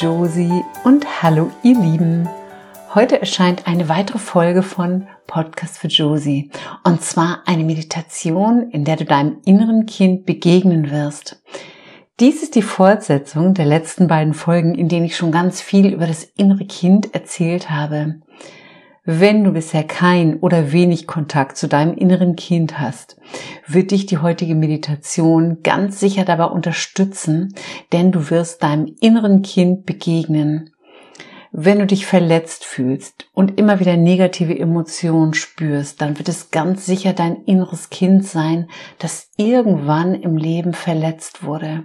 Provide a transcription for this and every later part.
Josie und hallo ihr Lieben. Heute erscheint eine weitere Folge von Podcast für Josie und zwar eine Meditation, in der du deinem inneren Kind begegnen wirst. Dies ist die Fortsetzung der letzten beiden Folgen, in denen ich schon ganz viel über das innere Kind erzählt habe. Wenn du bisher kein oder wenig Kontakt zu deinem inneren Kind hast, wird dich die heutige Meditation ganz sicher dabei unterstützen, denn du wirst deinem inneren Kind begegnen. Wenn du dich verletzt fühlst und immer wieder negative Emotionen spürst, dann wird es ganz sicher dein inneres Kind sein, das irgendwann im Leben verletzt wurde.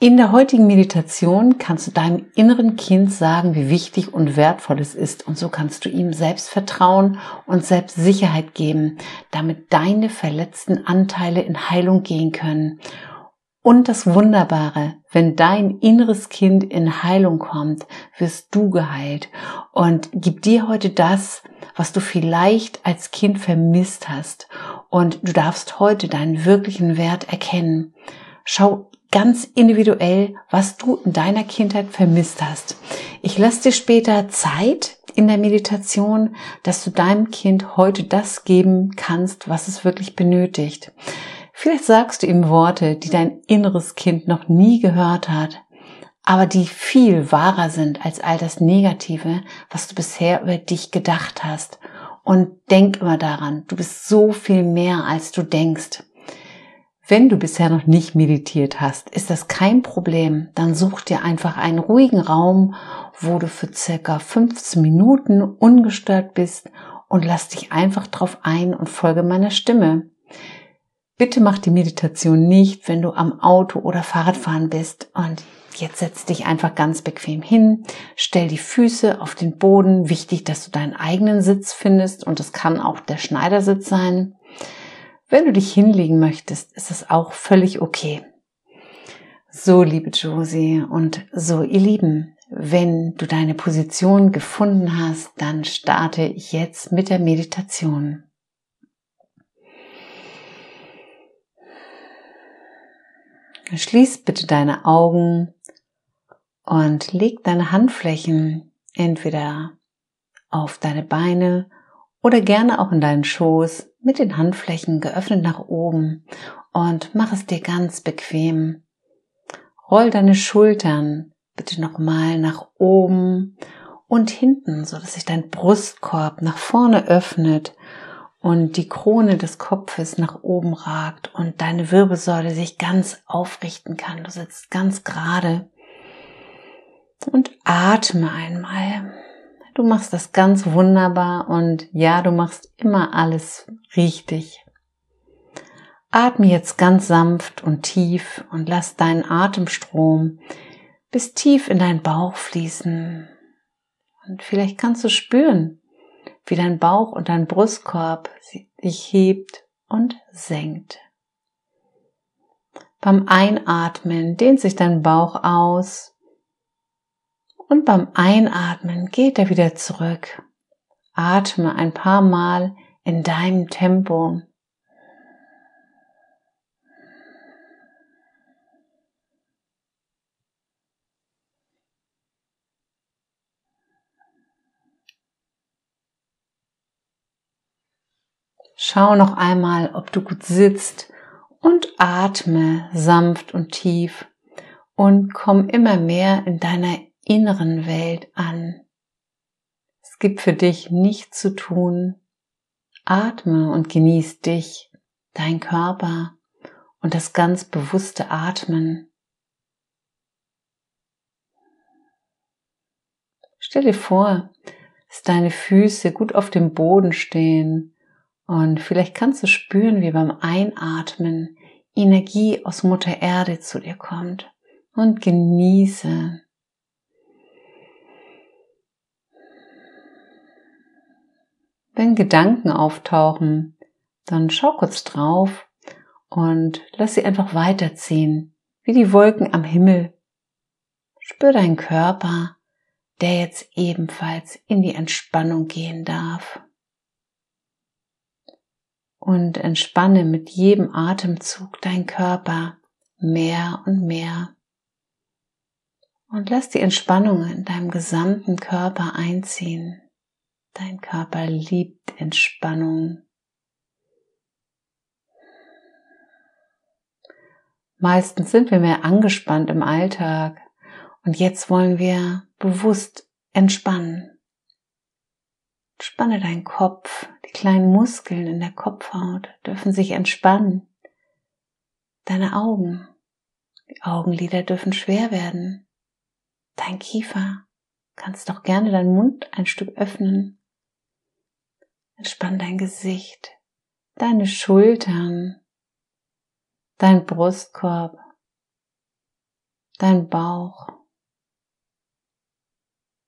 In der heutigen Meditation kannst du deinem inneren Kind sagen, wie wichtig und wertvoll es ist und so kannst du ihm Selbstvertrauen und Selbstsicherheit geben, damit deine verletzten Anteile in Heilung gehen können. Und das Wunderbare, wenn dein inneres Kind in Heilung kommt, wirst du geheilt und gib dir heute das, was du vielleicht als Kind vermisst hast und du darfst heute deinen wirklichen Wert erkennen. Schau ganz individuell, was du in deiner Kindheit vermisst hast. Ich lasse dir später Zeit in der Meditation, dass du deinem Kind heute das geben kannst, was es wirklich benötigt. Vielleicht sagst du ihm Worte, die dein inneres Kind noch nie gehört hat, aber die viel wahrer sind als all das Negative, was du bisher über dich gedacht hast. Und denk immer daran, du bist so viel mehr, als du denkst. Wenn du bisher noch nicht meditiert hast, ist das kein Problem. Dann such dir einfach einen ruhigen Raum, wo du für circa 15 Minuten ungestört bist und lass dich einfach drauf ein und folge meiner Stimme. Bitte mach die Meditation nicht, wenn du am Auto oder Fahrradfahren bist und jetzt setz dich einfach ganz bequem hin, stell die Füße auf den Boden. Wichtig, dass du deinen eigenen Sitz findest und es kann auch der Schneidersitz sein. Wenn du dich hinlegen möchtest, ist es auch völlig okay. So, liebe Josie und so, ihr Lieben, wenn du deine Position gefunden hast, dann starte ich jetzt mit der Meditation. Schließ bitte deine Augen und leg deine Handflächen entweder auf deine Beine oder gerne auch in deinen Schoß mit den Handflächen geöffnet nach oben und mach es dir ganz bequem. Roll deine Schultern bitte nochmal nach oben und hinten, so dass sich dein Brustkorb nach vorne öffnet und die Krone des Kopfes nach oben ragt und deine Wirbelsäule sich ganz aufrichten kann. Du sitzt ganz gerade und atme einmal. Du machst das ganz wunderbar und ja, du machst immer alles richtig. Atme jetzt ganz sanft und tief und lass deinen Atemstrom bis tief in deinen Bauch fließen. Und vielleicht kannst du spüren, wie dein Bauch und dein Brustkorb sich hebt und senkt. Beim Einatmen dehnt sich dein Bauch aus und beim Einatmen geht er wieder zurück. Atme ein paar Mal in deinem Tempo. Schau noch einmal, ob du gut sitzt und atme sanft und tief und komm immer mehr in deiner inneren Welt an. Es gibt für dich nichts zu tun. Atme und genieß dich, dein Körper und das ganz bewusste Atmen. Stell dir vor, dass deine Füße gut auf dem Boden stehen und vielleicht kannst du spüren, wie beim Einatmen Energie aus Mutter Erde zu dir kommt und genieße Wenn Gedanken auftauchen, dann schau kurz drauf und lass sie einfach weiterziehen, wie die Wolken am Himmel. Spür deinen Körper, der jetzt ebenfalls in die Entspannung gehen darf. Und entspanne mit jedem Atemzug deinen Körper mehr und mehr. Und lass die Entspannung in deinem gesamten Körper einziehen. Dein Körper liebt Entspannung. Meistens sind wir mehr angespannt im Alltag und jetzt wollen wir bewusst entspannen. Spanne deinen Kopf, die kleinen Muskeln in der Kopfhaut dürfen sich entspannen. Deine Augen, die Augenlider dürfen schwer werden. Dein Kiefer, kannst doch gerne deinen Mund ein Stück öffnen. Entspann dein Gesicht, deine Schultern, dein Brustkorb, dein Bauch,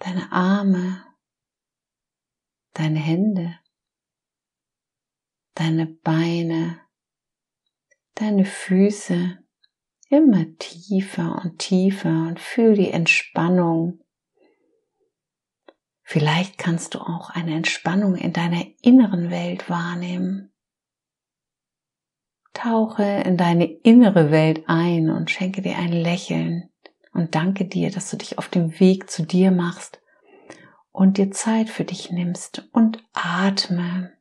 deine Arme, deine Hände, deine Beine, deine Füße immer tiefer und tiefer und fühl die Entspannung. Vielleicht kannst du auch eine Entspannung in deiner inneren Welt wahrnehmen. Tauche in deine innere Welt ein und schenke dir ein Lächeln und danke dir, dass du dich auf dem Weg zu dir machst und dir Zeit für dich nimmst und atme.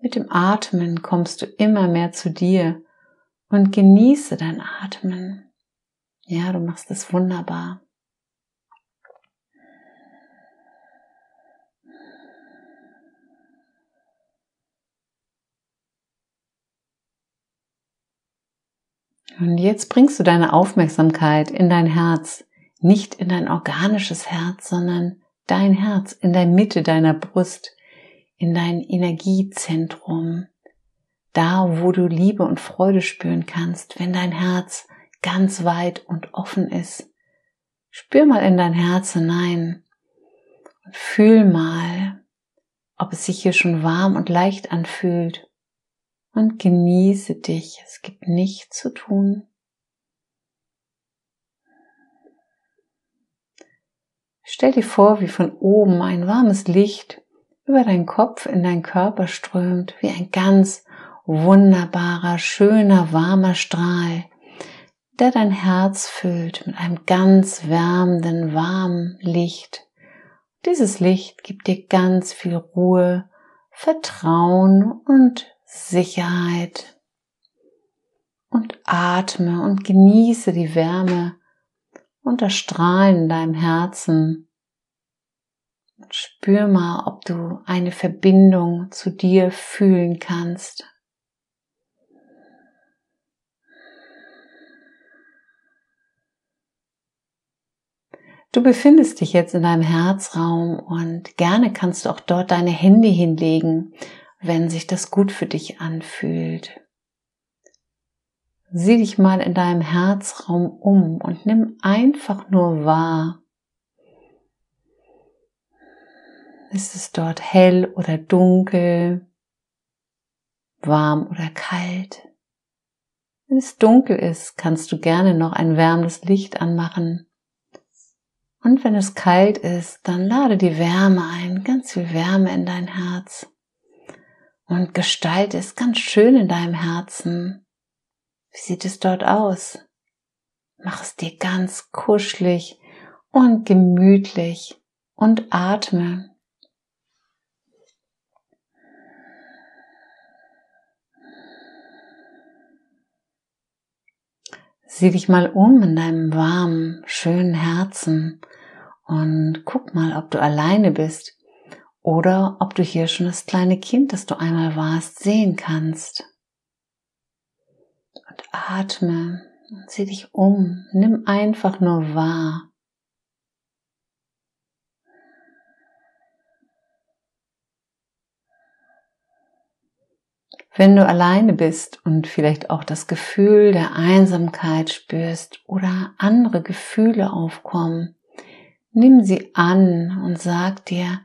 Mit dem Atmen kommst du immer mehr zu dir und genieße dein Atmen. Ja, du machst es wunderbar. Und jetzt bringst du deine Aufmerksamkeit in dein Herz, nicht in dein organisches Herz, sondern dein Herz in der Mitte deiner Brust, in dein Energiezentrum, da wo du Liebe und Freude spüren kannst, wenn dein Herz ganz weit und offen ist. Spür mal in dein Herz hinein und fühl mal, ob es sich hier schon warm und leicht anfühlt und genieße dich. Es gibt nichts zu tun. Stell dir vor, wie von oben ein warmes Licht über deinen Kopf in deinen Körper strömt, wie ein ganz wunderbarer, schöner, warmer Strahl, der dein Herz füllt mit einem ganz wärmenden, warmen Licht. Dieses Licht gibt dir ganz viel Ruhe, Vertrauen und Sicherheit und atme und genieße die Wärme und das Strahlen in deinem Herzen. Spür mal, ob du eine Verbindung zu dir fühlen kannst. Du befindest dich jetzt in deinem Herzraum und gerne kannst du auch dort deine Hände hinlegen wenn sich das gut für dich anfühlt. Sieh dich mal in deinem Herzraum um und nimm einfach nur wahr. Ist es dort hell oder dunkel, warm oder kalt? Wenn es dunkel ist, kannst du gerne noch ein wärmendes Licht anmachen. Und wenn es kalt ist, dann lade die Wärme ein, ganz viel Wärme in dein Herz und Gestalt ist ganz schön in deinem Herzen. Wie sieht es dort aus? Mach es dir ganz kuschelig und gemütlich und atme. Sieh dich mal um in deinem warmen, schönen Herzen und guck mal, ob du alleine bist oder ob du hier schon das kleine Kind, das du einmal warst, sehen kannst. Und atme und sieh dich um. Nimm einfach nur wahr. Wenn du alleine bist und vielleicht auch das Gefühl der Einsamkeit spürst oder andere Gefühle aufkommen, nimm sie an und sag dir,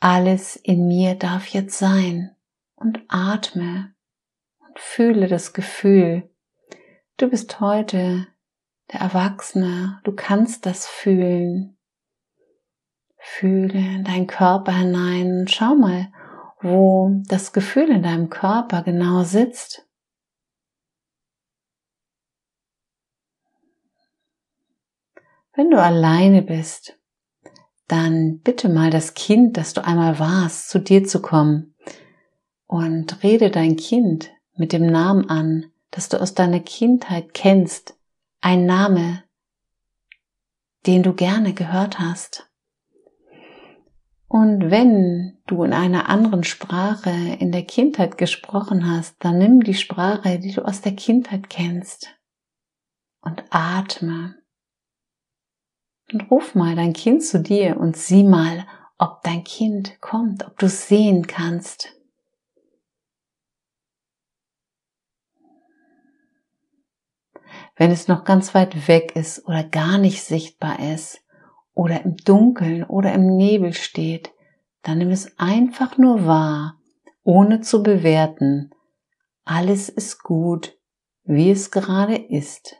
alles in mir darf jetzt sein und atme und fühle das Gefühl. Du bist heute der Erwachsene, du kannst das fühlen. Fühle in deinen Körper hinein und schau mal, wo das Gefühl in deinem Körper genau sitzt. Wenn du alleine bist, dann bitte mal das Kind, das du einmal warst, zu dir zu kommen und rede dein Kind mit dem Namen an, das du aus deiner Kindheit kennst, ein Name, den du gerne gehört hast. Und wenn du in einer anderen Sprache in der Kindheit gesprochen hast, dann nimm die Sprache, die du aus der Kindheit kennst und atme. Und ruf mal dein Kind zu dir und sieh mal, ob dein Kind kommt, ob du sehen kannst. Wenn es noch ganz weit weg ist oder gar nicht sichtbar ist oder im Dunkeln oder im Nebel steht, dann nimm es einfach nur wahr, ohne zu bewerten. Alles ist gut, wie es gerade ist.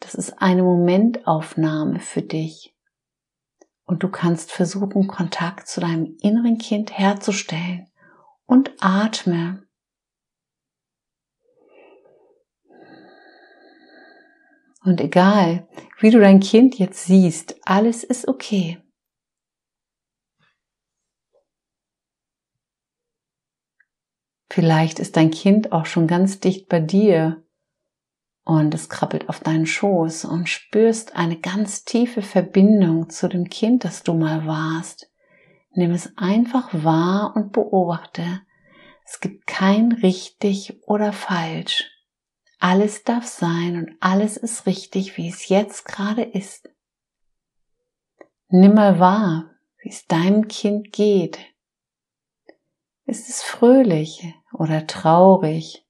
Das ist eine Momentaufnahme für dich. Und du kannst versuchen, Kontakt zu deinem inneren Kind herzustellen und atme Und egal, wie du dein Kind jetzt siehst, alles ist okay. Vielleicht ist dein Kind auch schon ganz dicht bei dir und es krabbelt auf deinen Schoß und spürst eine ganz tiefe Verbindung zu dem Kind, das du mal warst. Nimm es einfach wahr und beobachte. Es gibt kein richtig oder falsch. Alles darf sein und alles ist richtig, wie es jetzt gerade ist. Nimm mal wahr, wie es deinem Kind geht. Ist es fröhlich oder traurig?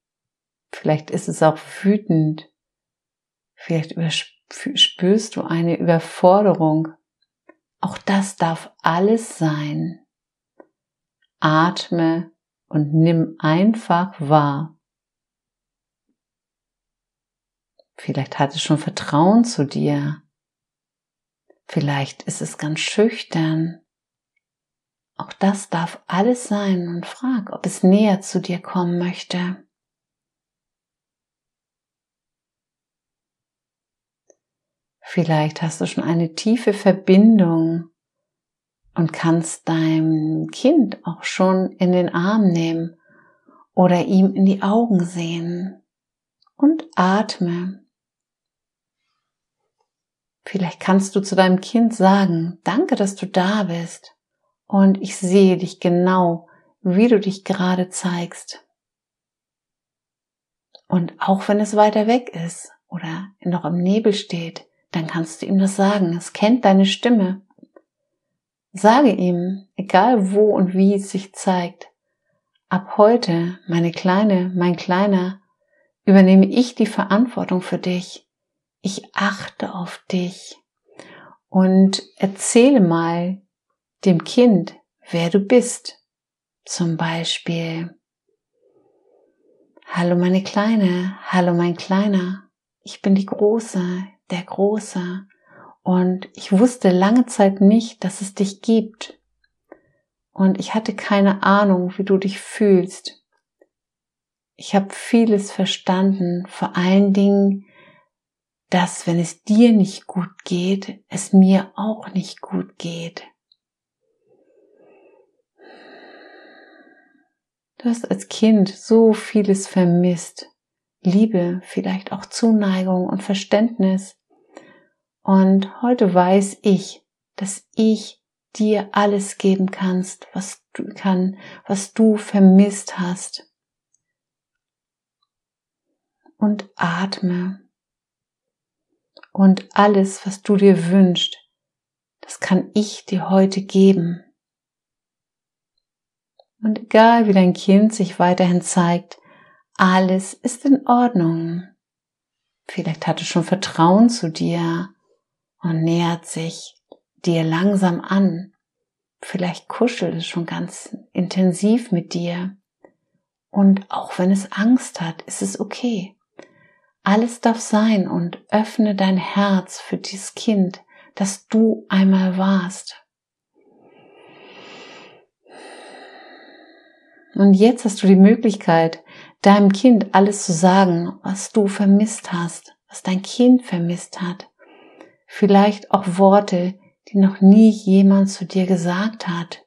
Vielleicht ist es auch wütend. Vielleicht spürst du eine Überforderung. Auch das darf alles sein. Atme und nimm einfach wahr. Vielleicht hat es schon Vertrauen zu dir. Vielleicht ist es ganz schüchtern. Auch das darf alles sein und frag, ob es näher zu dir kommen möchte. Vielleicht hast du schon eine tiefe Verbindung und kannst dein Kind auch schon in den Arm nehmen oder ihm in die Augen sehen und atme. Vielleicht kannst du zu deinem Kind sagen, danke, dass du da bist und ich sehe dich genau, wie du dich gerade zeigst. Und auch wenn es weiter weg ist oder noch im Nebel steht, dann kannst du ihm das sagen. Es kennt deine Stimme. Sage ihm, egal wo und wie es sich zeigt, ab heute, meine Kleine, mein Kleiner, übernehme ich die Verantwortung für dich ich achte auf dich und erzähle mal dem Kind, wer du bist. Zum Beispiel, Hallo meine Kleine, hallo mein Kleiner, ich bin die Große, der Große und ich wusste lange Zeit nicht, dass es dich gibt. Und ich hatte keine Ahnung, wie du dich fühlst. Ich habe vieles verstanden, vor allen Dingen dass wenn es dir nicht gut geht, es mir auch nicht gut geht. Du hast als Kind so vieles vermisst. Liebe, vielleicht auch Zuneigung und Verständnis. Und heute weiß ich, dass ich dir alles geben kannst, was du kann, was du vermisst hast. Und atme und alles, was du dir wünschst, das kann ich dir heute geben. Und egal wie dein Kind sich weiterhin zeigt, alles ist in Ordnung. Vielleicht hat es schon Vertrauen zu dir und nähert sich dir langsam an. Vielleicht kuschelt es schon ganz intensiv mit dir. Und auch wenn es Angst hat, ist es okay. Alles darf sein und öffne dein Herz für dieses Kind, das du einmal warst. Und jetzt hast du die Möglichkeit, deinem Kind alles zu sagen, was du vermisst hast, was dein Kind vermisst hat. vielleicht auch Worte, die noch nie jemand zu dir gesagt hat,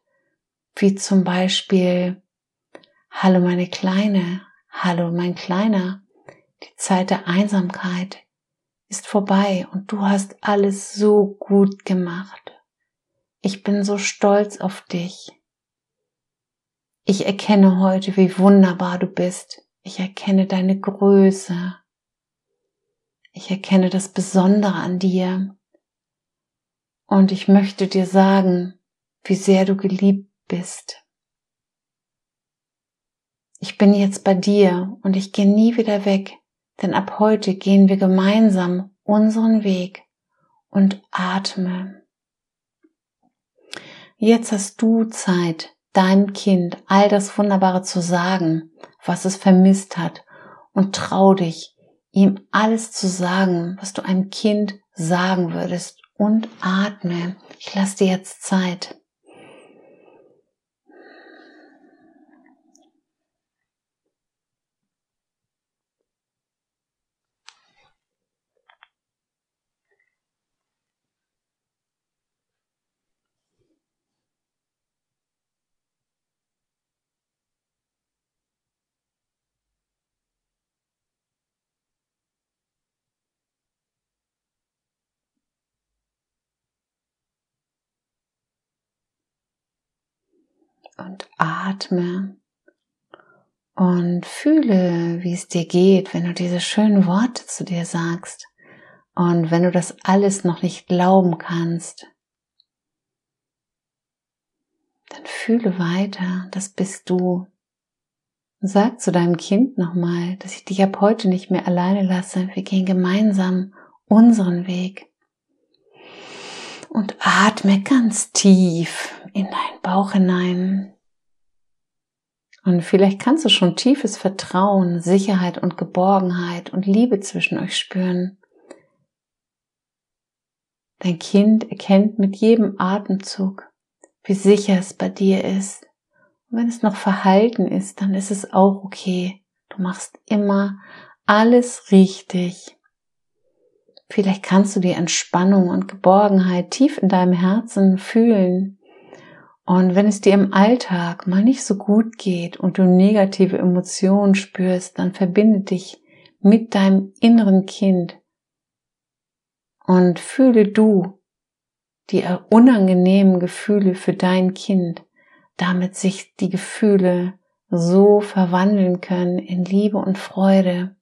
wie zum Beispiel Hallo meine Kleine, hallo mein Kleiner, die Zeit der Einsamkeit ist vorbei und du hast alles so gut gemacht. Ich bin so stolz auf dich. Ich erkenne heute, wie wunderbar du bist. Ich erkenne deine Größe. Ich erkenne das Besondere an dir. Und ich möchte dir sagen, wie sehr du geliebt bist. Ich bin jetzt bei dir und ich gehe nie wieder weg, denn ab heute gehen wir gemeinsam unseren Weg und atme. Jetzt hast du Zeit, deinem Kind all das Wunderbare zu sagen, was es vermisst hat und trau dich, ihm alles zu sagen, was du einem Kind sagen würdest und atme. Ich lasse dir jetzt Zeit. Und atme und fühle, wie es dir geht, wenn du diese schönen Worte zu dir sagst und wenn du das alles noch nicht glauben kannst. Dann fühle weiter, das bist du. Sag zu deinem Kind nochmal, dass ich dich ab heute nicht mehr alleine lasse. Wir gehen gemeinsam unseren Weg. Und atme ganz tief in deinen Bauch hinein. Und vielleicht kannst du schon tiefes Vertrauen, Sicherheit und Geborgenheit und Liebe zwischen euch spüren. Dein Kind erkennt mit jedem Atemzug, wie sicher es bei dir ist. Und wenn es noch verhalten ist, dann ist es auch okay. Du machst immer alles richtig. Vielleicht kannst du die Entspannung und Geborgenheit tief in deinem Herzen fühlen. Und wenn es dir im Alltag mal nicht so gut geht und du negative Emotionen spürst, dann verbinde dich mit deinem inneren Kind und fühle du die unangenehmen Gefühle für dein Kind, damit sich die Gefühle so verwandeln können in Liebe und Freude.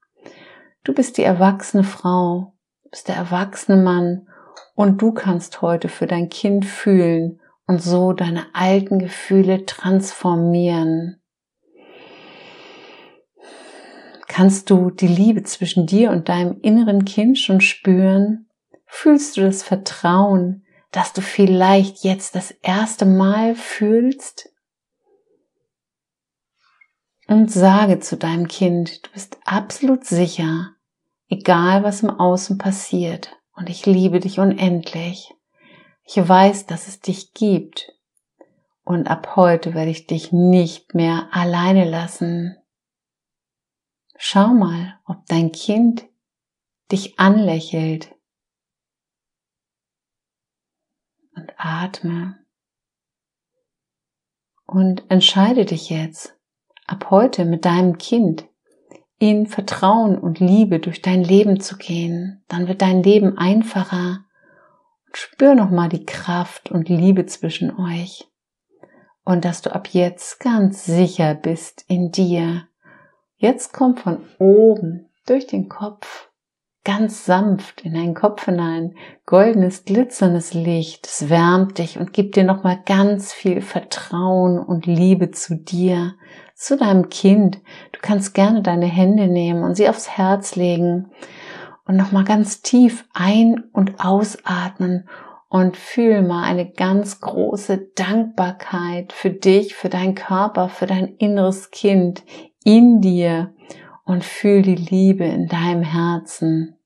Du bist die erwachsene Frau, du bist der erwachsene Mann und du kannst heute für dein Kind fühlen und so deine alten Gefühle transformieren. Kannst du die Liebe zwischen dir und deinem inneren Kind schon spüren? Fühlst du das Vertrauen, das du vielleicht jetzt das erste Mal fühlst? Und sage zu deinem Kind, du bist absolut sicher, egal was im Außen passiert, und ich liebe dich unendlich. Ich weiß, dass es dich gibt. Und ab heute werde ich dich nicht mehr alleine lassen. Schau mal, ob dein Kind dich anlächelt. Und atme. Und entscheide dich jetzt, ab heute mit deinem Kind in Vertrauen und Liebe durch dein Leben zu gehen. Dann wird dein Leben einfacher Spür nochmal die Kraft und Liebe zwischen euch und dass du ab jetzt ganz sicher bist in dir. Jetzt kommt von oben durch den Kopf ganz sanft in deinen Kopf hinein goldenes glitzerndes Licht. Es wärmt dich und gibt dir nochmal ganz viel Vertrauen und Liebe zu dir, zu deinem Kind. Du kannst gerne deine Hände nehmen und sie aufs Herz legen und nochmal ganz tief ein- und ausatmen und fühl mal eine ganz große Dankbarkeit für dich, für deinen Körper, für dein inneres Kind in dir und fühl die Liebe in deinem Herzen.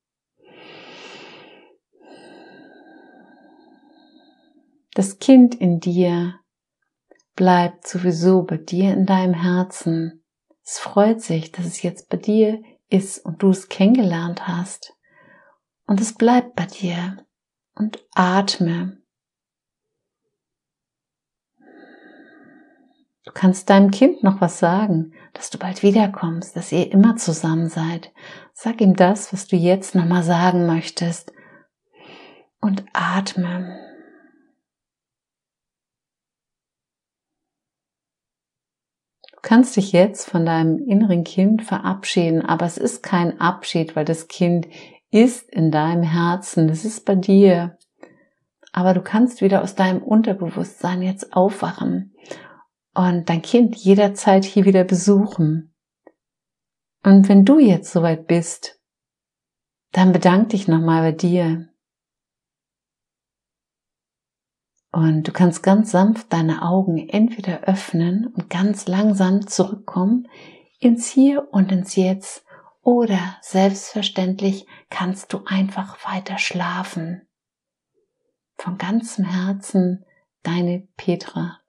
Das Kind in dir bleibt sowieso bei dir in deinem Herzen. Es freut sich, dass es jetzt bei dir ist und du es kennengelernt hast. Und es bleibt bei dir. und atme. Du kannst deinem Kind noch was sagen, dass du bald wiederkommst, dass ihr immer zusammen seid. Sag ihm das, was du jetzt nochmal sagen möchtest. Und atme. Du kannst dich jetzt von deinem inneren Kind verabschieden, aber es ist kein Abschied, weil das Kind ist in deinem Herzen, es ist bei dir. Aber du kannst wieder aus deinem Unterbewusstsein jetzt aufwachen und dein Kind jederzeit hier wieder besuchen. Und wenn du jetzt soweit bist, dann bedank dich nochmal bei dir. Und du kannst ganz sanft deine Augen entweder öffnen und ganz langsam zurückkommen ins Hier und ins Jetzt oder selbstverständlich kannst du einfach weiter schlafen. Von ganzem Herzen, deine Petra.